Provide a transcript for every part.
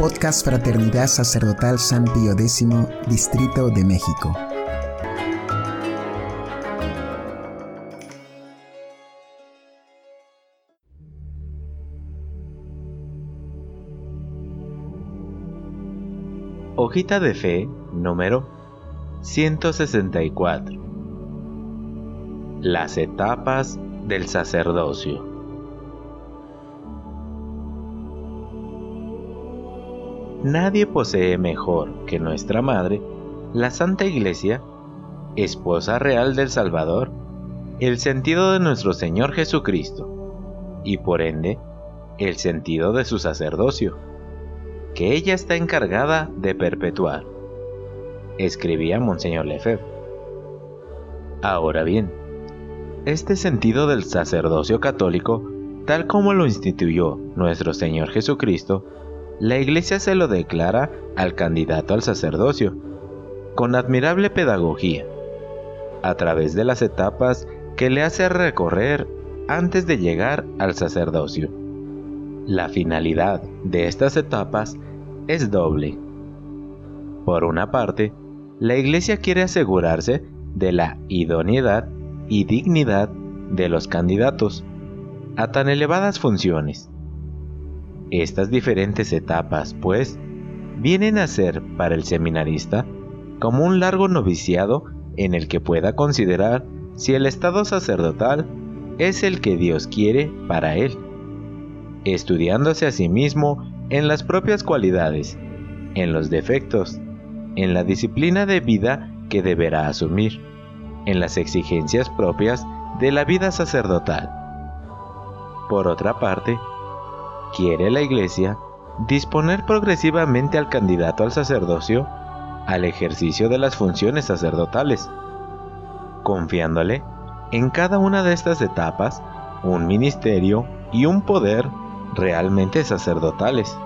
Podcast Fraternidad Sacerdotal San Pío X, Distrito de México. Hojita de Fe número 164. Las etapas del sacerdocio. Nadie posee mejor que nuestra Madre, la Santa Iglesia, esposa real del Salvador, el sentido de nuestro Señor Jesucristo, y por ende, el sentido de su sacerdocio, que ella está encargada de perpetuar, escribía Monseñor Lefebvre. Ahora bien, este sentido del sacerdocio católico, tal como lo instituyó nuestro Señor Jesucristo, la Iglesia se lo declara al candidato al sacerdocio, con admirable pedagogía, a través de las etapas que le hace recorrer antes de llegar al sacerdocio. La finalidad de estas etapas es doble. Por una parte, la Iglesia quiere asegurarse de la idoneidad y dignidad de los candidatos a tan elevadas funciones estas diferentes etapas, pues, vienen a ser para el seminarista como un largo noviciado en el que pueda considerar si el estado sacerdotal es el que Dios quiere para él, estudiándose a sí mismo en las propias cualidades, en los defectos, en la disciplina de vida que deberá asumir, en las exigencias propias de la vida sacerdotal. Por otra parte, quiere la Iglesia disponer progresivamente al candidato al sacerdocio al ejercicio de las funciones sacerdotales, confiándole en cada una de estas etapas un ministerio y un poder realmente sacerdotales,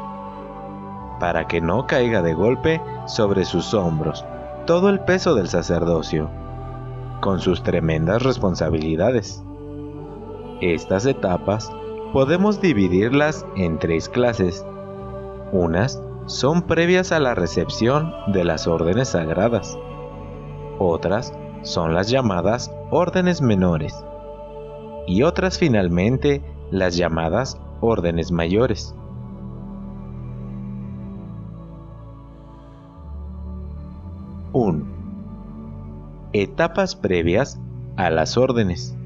para que no caiga de golpe sobre sus hombros todo el peso del sacerdocio, con sus tremendas responsabilidades. Estas etapas podemos dividirlas en tres clases. Unas son previas a la recepción de las órdenes sagradas. Otras son las llamadas órdenes menores. Y otras finalmente las llamadas órdenes mayores. ¡1! Etapas previas a las órdenes.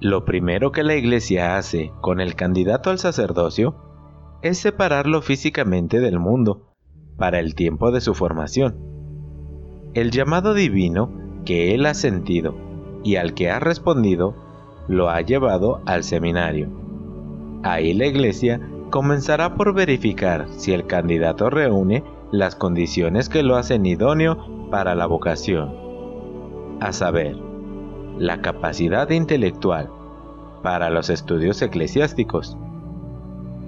Lo primero que la Iglesia hace con el candidato al sacerdocio es separarlo físicamente del mundo para el tiempo de su formación. El llamado divino que él ha sentido y al que ha respondido lo ha llevado al seminario. Ahí la Iglesia comenzará por verificar si el candidato reúne las condiciones que lo hacen idóneo para la vocación, a saber, la capacidad intelectual para los estudios eclesiásticos,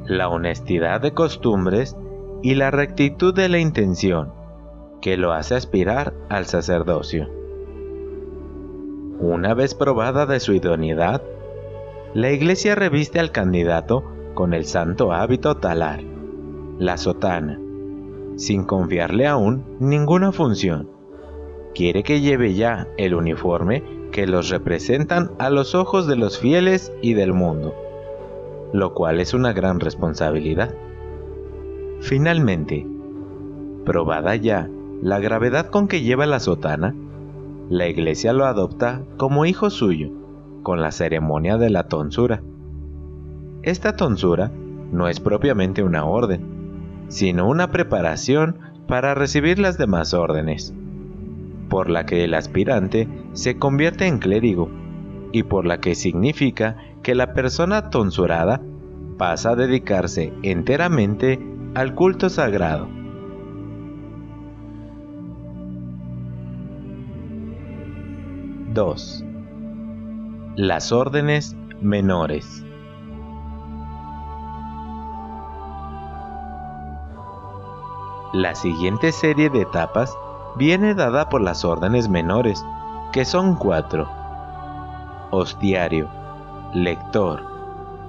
la honestidad de costumbres y la rectitud de la intención, que lo hace aspirar al sacerdocio. Una vez probada de su idoneidad, la iglesia reviste al candidato con el santo hábito talar, la sotana, sin confiarle aún ninguna función. Quiere que lleve ya el uniforme que los representan a los ojos de los fieles y del mundo, lo cual es una gran responsabilidad. Finalmente, probada ya la gravedad con que lleva la sotana, la iglesia lo adopta como hijo suyo, con la ceremonia de la tonsura. Esta tonsura no es propiamente una orden, sino una preparación para recibir las demás órdenes por la que el aspirante se convierte en clérigo y por la que significa que la persona tonsurada pasa a dedicarse enteramente al culto sagrado. (2) Las órdenes menores. La siguiente serie de etapas viene dada por las órdenes menores, que son cuatro. Hostiario, lector,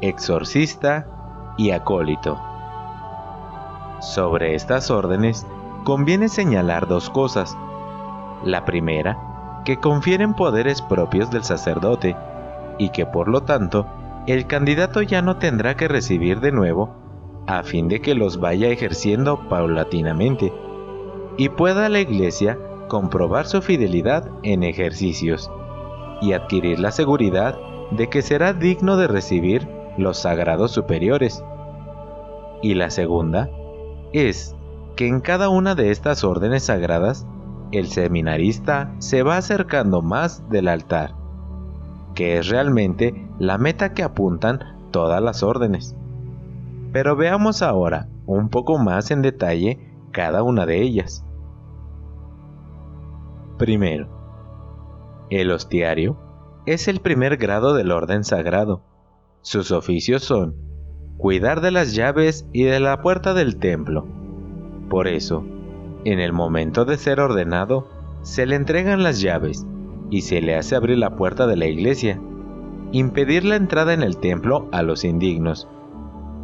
exorcista y acólito. Sobre estas órdenes conviene señalar dos cosas. La primera, que confieren poderes propios del sacerdote y que por lo tanto el candidato ya no tendrá que recibir de nuevo a fin de que los vaya ejerciendo paulatinamente y pueda la Iglesia comprobar su fidelidad en ejercicios y adquirir la seguridad de que será digno de recibir los sagrados superiores. Y la segunda es que en cada una de estas órdenes sagradas el seminarista se va acercando más del altar, que es realmente la meta que apuntan todas las órdenes. Pero veamos ahora un poco más en detalle cada una de ellas. Primero, el hostiario es el primer grado del orden sagrado. Sus oficios son cuidar de las llaves y de la puerta del templo. Por eso, en el momento de ser ordenado, se le entregan las llaves y se le hace abrir la puerta de la iglesia, impedir la entrada en el templo a los indignos,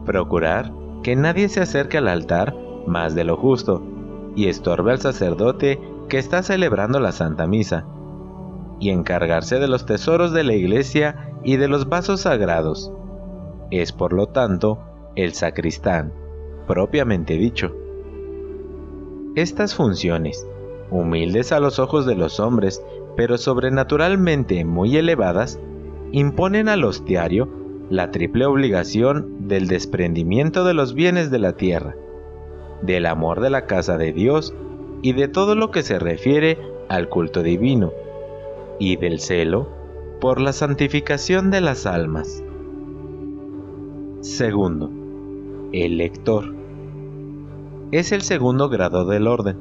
procurar que nadie se acerque al altar más de lo justo y estorbe al sacerdote que está celebrando la Santa Misa, y encargarse de los tesoros de la iglesia y de los vasos sagrados. Es por lo tanto el sacristán, propiamente dicho. Estas funciones, humildes a los ojos de los hombres, pero sobrenaturalmente muy elevadas, imponen al hostiario la triple obligación del desprendimiento de los bienes de la tierra, del amor de la casa de Dios y de todo lo que se refiere al culto divino, y del celo por la santificación de las almas. Segundo, el lector. Es el segundo grado del orden.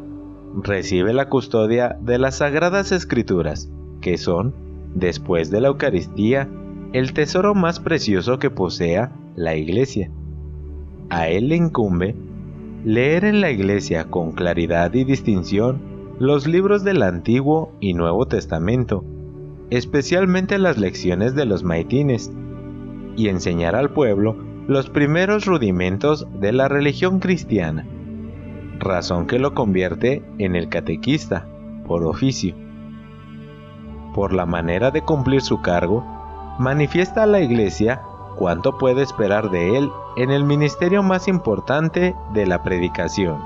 Recibe la custodia de las sagradas escrituras, que son, después de la Eucaristía, el tesoro más precioso que posea la Iglesia. A él le incumbe leer en la Iglesia con claridad y distinción los libros del Antiguo y Nuevo Testamento, especialmente las lecciones de los maitines, y enseñar al pueblo los primeros rudimentos de la religión cristiana, razón que lo convierte en el catequista, por oficio. Por la manera de cumplir su cargo, manifiesta a la Iglesia cuánto puede esperar de él en el ministerio más importante de la predicación.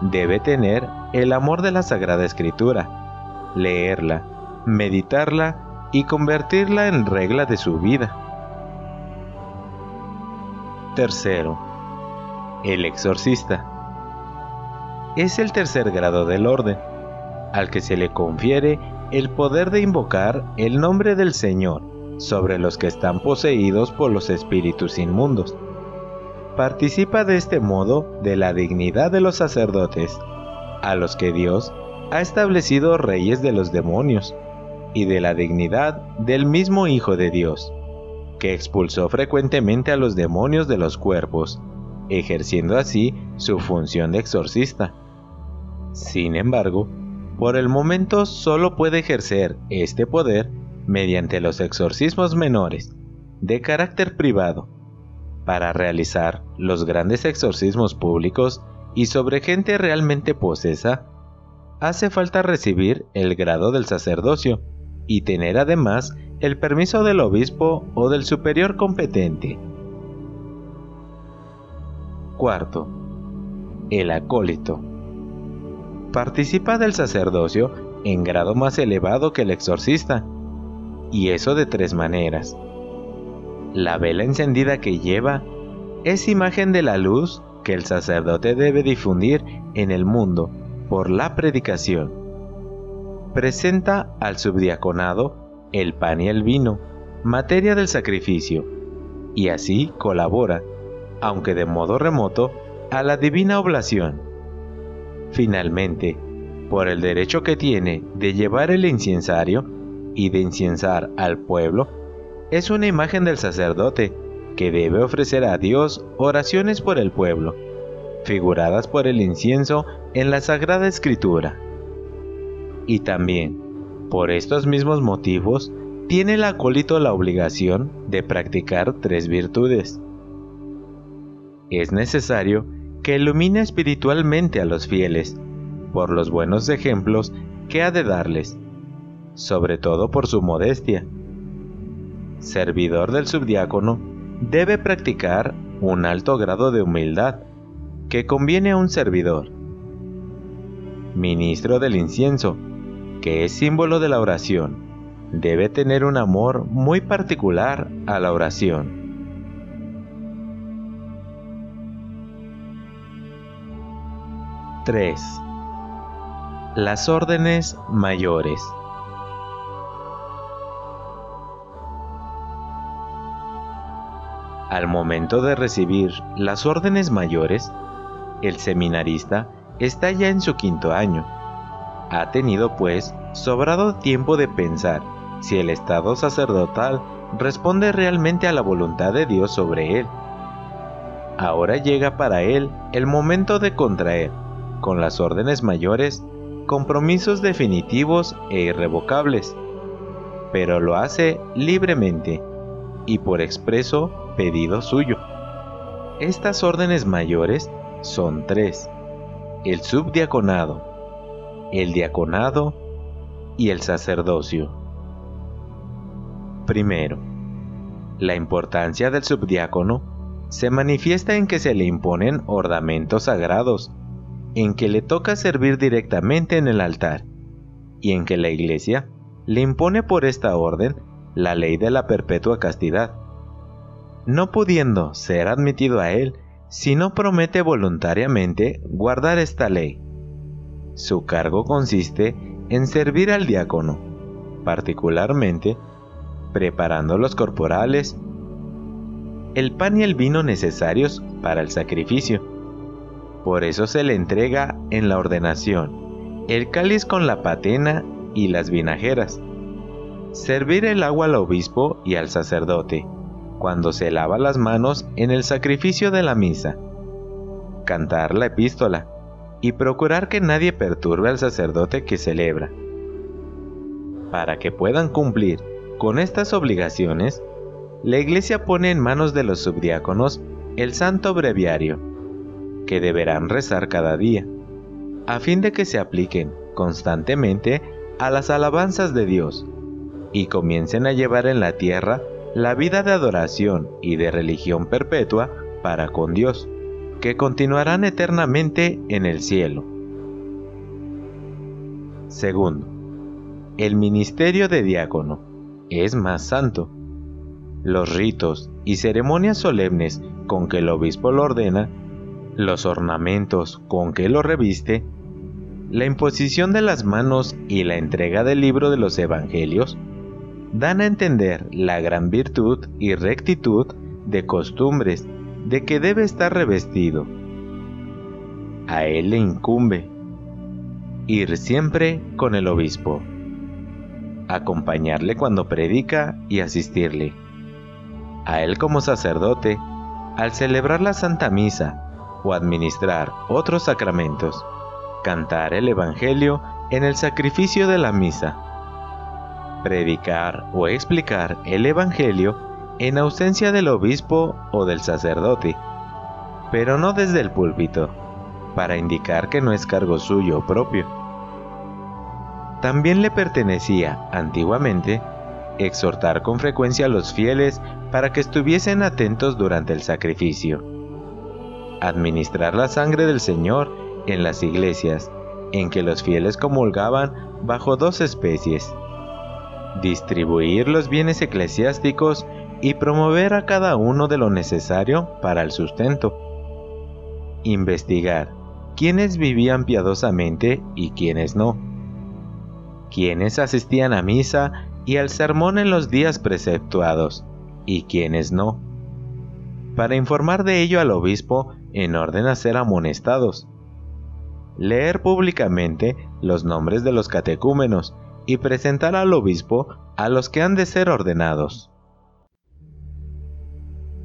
Debe tener el amor de la Sagrada Escritura, leerla, meditarla y convertirla en regla de su vida. Tercero, el exorcista. Es el tercer grado del orden, al que se le confiere el poder de invocar el nombre del Señor sobre los que están poseídos por los espíritus inmundos. Participa de este modo de la dignidad de los sacerdotes, a los que Dios ha establecido reyes de los demonios, y de la dignidad del mismo Hijo de Dios, que expulsó frecuentemente a los demonios de los cuerpos, ejerciendo así su función de exorcista. Sin embargo, por el momento solo puede ejercer este poder mediante los exorcismos menores, de carácter privado, para realizar los grandes exorcismos públicos y sobre gente realmente posesa, hace falta recibir el grado del sacerdocio y tener además el permiso del obispo o del superior competente. Cuarto, el acólito participa del sacerdocio en grado más elevado que el exorcista, y eso de tres maneras. La vela encendida que lleva es imagen de la luz que el sacerdote debe difundir en el mundo por la predicación. Presenta al subdiaconado el pan y el vino, materia del sacrificio, y así colabora, aunque de modo remoto, a la divina oblación. Finalmente, por el derecho que tiene de llevar el incensario y de inciensar al pueblo, es una imagen del sacerdote que debe ofrecer a Dios oraciones por el pueblo, figuradas por el incienso en la Sagrada Escritura. Y también, por estos mismos motivos, tiene el acólito la obligación de practicar tres virtudes. Es necesario que ilumine espiritualmente a los fieles por los buenos ejemplos que ha de darles, sobre todo por su modestia. Servidor del subdiácono debe practicar un alto grado de humildad que conviene a un servidor. Ministro del incienso, que es símbolo de la oración, debe tener un amor muy particular a la oración. (3) Las órdenes mayores. Al momento de recibir las órdenes mayores, el seminarista está ya en su quinto año. Ha tenido, pues, sobrado tiempo de pensar si el estado sacerdotal responde realmente a la voluntad de Dios sobre él. Ahora llega para él el momento de contraer, con las órdenes mayores, compromisos definitivos e irrevocables, pero lo hace libremente y por expreso pedido suyo. Estas órdenes mayores son tres, el subdiaconado, el diaconado y el sacerdocio. Primero, la importancia del subdiácono se manifiesta en que se le imponen ornamentos sagrados, en que le toca servir directamente en el altar, y en que la Iglesia le impone por esta orden la ley de la perpetua castidad, no pudiendo ser admitido a él si no promete voluntariamente guardar esta ley. Su cargo consiste en servir al diácono, particularmente preparando los corporales, el pan y el vino necesarios para el sacrificio. Por eso se le entrega en la ordenación el cáliz con la patena y las vinajeras, Servir el agua al obispo y al sacerdote, cuando se lava las manos en el sacrificio de la misa. Cantar la epístola y procurar que nadie perturbe al sacerdote que celebra. Para que puedan cumplir con estas obligaciones, la Iglesia pone en manos de los subdiáconos el santo breviario, que deberán rezar cada día, a fin de que se apliquen constantemente a las alabanzas de Dios y comiencen a llevar en la tierra la vida de adoración y de religión perpetua para con Dios, que continuarán eternamente en el cielo. Segundo, el ministerio de diácono es más santo. Los ritos y ceremonias solemnes con que el obispo lo ordena, los ornamentos con que lo reviste, la imposición de las manos y la entrega del libro de los evangelios dan a entender la gran virtud y rectitud de costumbres de que debe estar revestido. A él le incumbe ir siempre con el obispo, acompañarle cuando predica y asistirle. A él como sacerdote, al celebrar la Santa Misa o administrar otros sacramentos, cantar el Evangelio en el sacrificio de la misa predicar o explicar el Evangelio en ausencia del obispo o del sacerdote, pero no desde el púlpito, para indicar que no es cargo suyo propio. También le pertenecía, antiguamente, exhortar con frecuencia a los fieles para que estuviesen atentos durante el sacrificio. Administrar la sangre del Señor en las iglesias, en que los fieles comulgaban bajo dos especies, distribuir los bienes eclesiásticos y promover a cada uno de lo necesario para el sustento. Investigar quiénes vivían piadosamente y quiénes no. Quiénes asistían a misa y al sermón en los días preceptuados y quiénes no. Para informar de ello al obispo en orden a ser amonestados. Leer públicamente los nombres de los catecúmenos y presentar al obispo a los que han de ser ordenados.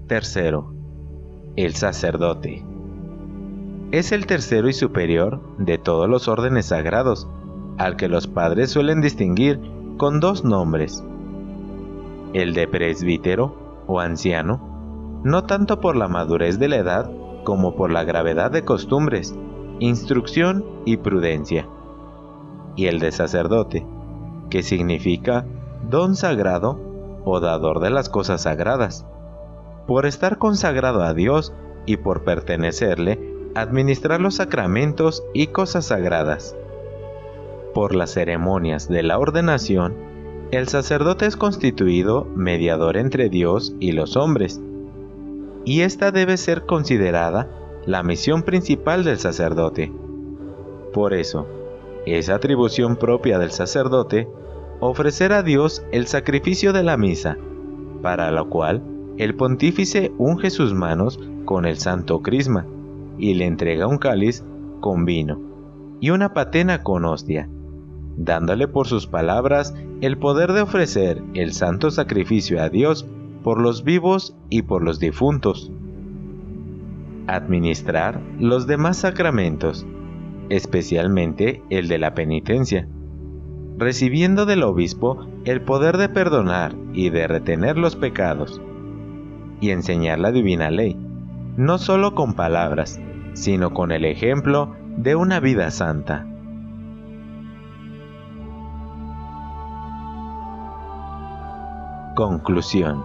Tercero, el sacerdote. Es el tercero y superior de todos los órdenes sagrados, al que los padres suelen distinguir con dos nombres, el de presbítero o anciano, no tanto por la madurez de la edad como por la gravedad de costumbres, instrucción y prudencia, y el de sacerdote, que significa don sagrado o dador de las cosas sagradas, por estar consagrado a Dios y por pertenecerle, administrar los sacramentos y cosas sagradas. Por las ceremonias de la ordenación, el sacerdote es constituido mediador entre Dios y los hombres, y esta debe ser considerada la misión principal del sacerdote. Por eso, es atribución propia del sacerdote ofrecer a Dios el sacrificio de la misa, para lo cual el pontífice unge sus manos con el santo crisma y le entrega un cáliz con vino y una patena con hostia dándole por sus palabras el poder de ofrecer el santo sacrificio a Dios por los vivos y por los difuntos. Administrar los demás sacramentos, especialmente el de la penitencia, recibiendo del obispo el poder de perdonar y de retener los pecados, y enseñar la divina ley, no solo con palabras, sino con el ejemplo de una vida santa. Conclusión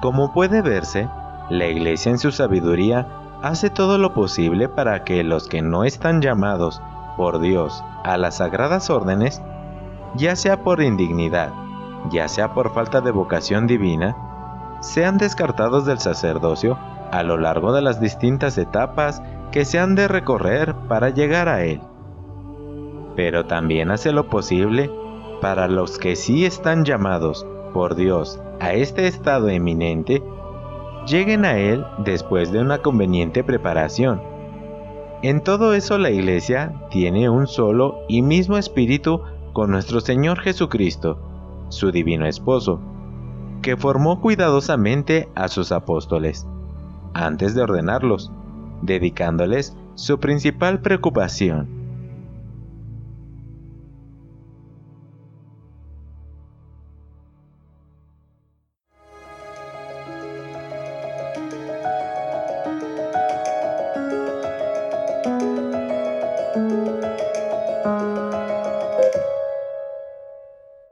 Como puede verse, la Iglesia en su sabiduría hace todo lo posible para que los que no están llamados por Dios a las sagradas órdenes, ya sea por indignidad, ya sea por falta de vocación divina, sean descartados del sacerdocio a lo largo de las distintas etapas que se han de recorrer para llegar a él. Pero también hace lo posible para los que sí están llamados por Dios a este estado eminente, lleguen a Él después de una conveniente preparación. En todo eso la Iglesia tiene un solo y mismo espíritu con nuestro Señor Jesucristo, su divino esposo, que formó cuidadosamente a sus apóstoles, antes de ordenarlos, dedicándoles su principal preocupación